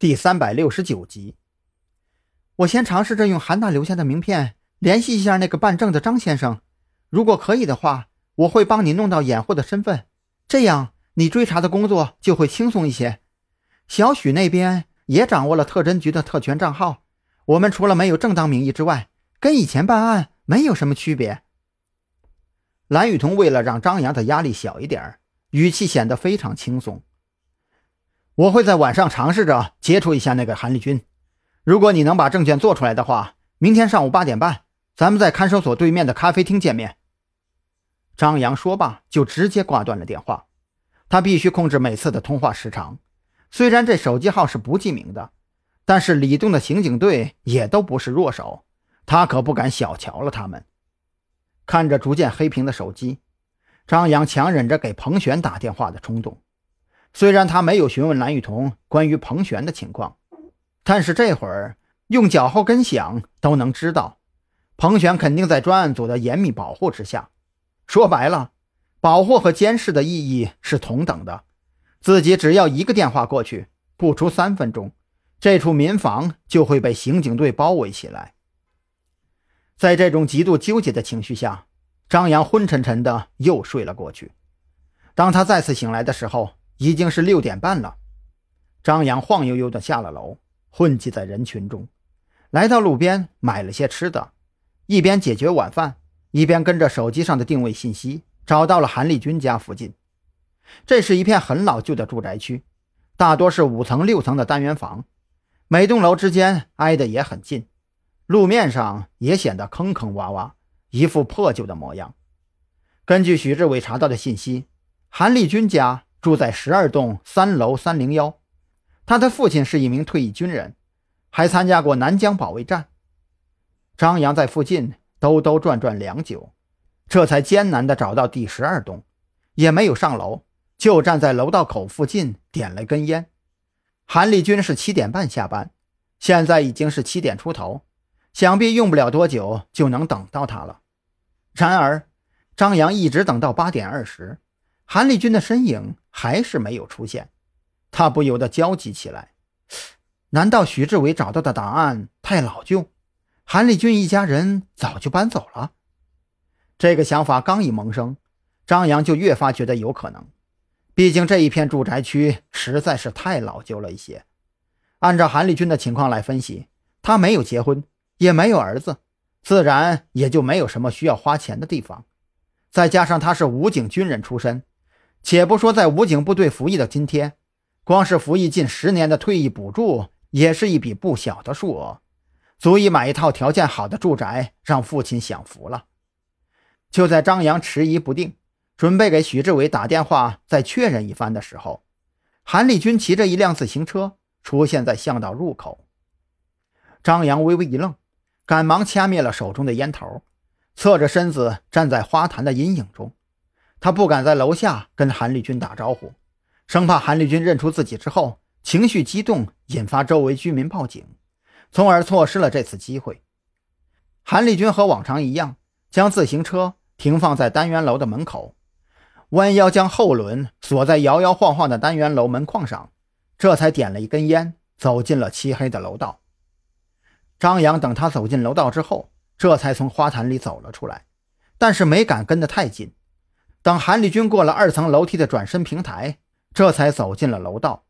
第三百六十九集。我先尝试着用韩大留下的名片联系一下那个办证的张先生，如果可以的话，我会帮你弄到掩护的身份，这样你追查的工作就会轻松一些。小许那边也掌握了特侦局的特权账号，我们除了没有正当名义之外，跟以前办案没有什么区别。蓝雨桐为了让张扬的压力小一点，语气显得非常轻松。我会在晚上尝试着接触一下那个韩立军。如果你能把证件做出来的话，明天上午八点半，咱们在看守所对面的咖啡厅见面。张扬说罢，就直接挂断了电话。他必须控制每次的通话时长。虽然这手机号是不记名的，但是李栋的刑警队也都不是弱手，他可不敢小瞧了他们。看着逐渐黑屏的手机，张扬强忍着给彭璇打电话的冲动。虽然他没有询问蓝雨桐关于彭璇的情况，但是这会儿用脚后跟想都能知道，彭璇肯定在专案组的严密保护之下。说白了，保护和监视的意义是同等的。自己只要一个电话过去，不出三分钟，这处民房就会被刑警队包围起来。在这种极度纠结的情绪下，张扬昏沉沉的又睡了过去。当他再次醒来的时候，已经是六点半了，张扬晃悠悠地下了楼，混迹在人群中，来到路边买了些吃的，一边解决晚饭，一边跟着手机上的定位信息找到了韩立军家附近。这是一片很老旧的住宅区，大多是五层六层的单元房，每栋楼之间挨得也很近，路面上也显得坑坑洼洼，一副破旧的模样。根据许志伟查到的信息，韩立军家。住在十二栋三楼三零幺，他的父亲是一名退役军人，还参加过南疆保卫战。张扬在附近兜兜转转良久，这才艰难地找到第十二栋，也没有上楼，就站在楼道口附近点了根烟。韩立军是七点半下班，现在已经是七点出头，想必用不了多久就能等到他了。然而，张扬一直等到八点二十。韩立军的身影还是没有出现，他不由得焦急起来。难道徐志伟找到的档案太老旧，韩立军一家人早就搬走了？这个想法刚一萌生，张扬就越发觉得有可能。毕竟这一片住宅区实在是太老旧了一些。按照韩立军的情况来分析，他没有结婚，也没有儿子，自然也就没有什么需要花钱的地方。再加上他是武警军人出身。且不说在武警部队服役的今天，光是服役近十年的退役补助也是一笔不小的数额，足以买一套条件好的住宅让父亲享福了。就在张扬迟疑不定，准备给许志伟打电话再确认一番的时候，韩立军骑着一辆自行车出现在巷道入口。张扬微微一愣，赶忙掐灭了手中的烟头，侧着身子站在花坛的阴影中。他不敢在楼下跟韩立军打招呼，生怕韩立军认出自己之后情绪激动，引发周围居民报警，从而错失了这次机会。韩立军和往常一样，将自行车停放在单元楼的门口，弯腰将后轮锁在摇摇晃晃的单元楼门框上，这才点了一根烟，走进了漆黑的楼道。张扬等他走进楼道之后，这才从花坛里走了出来，但是没敢跟得太近。等韩立军过了二层楼梯的转身平台，这才走进了楼道。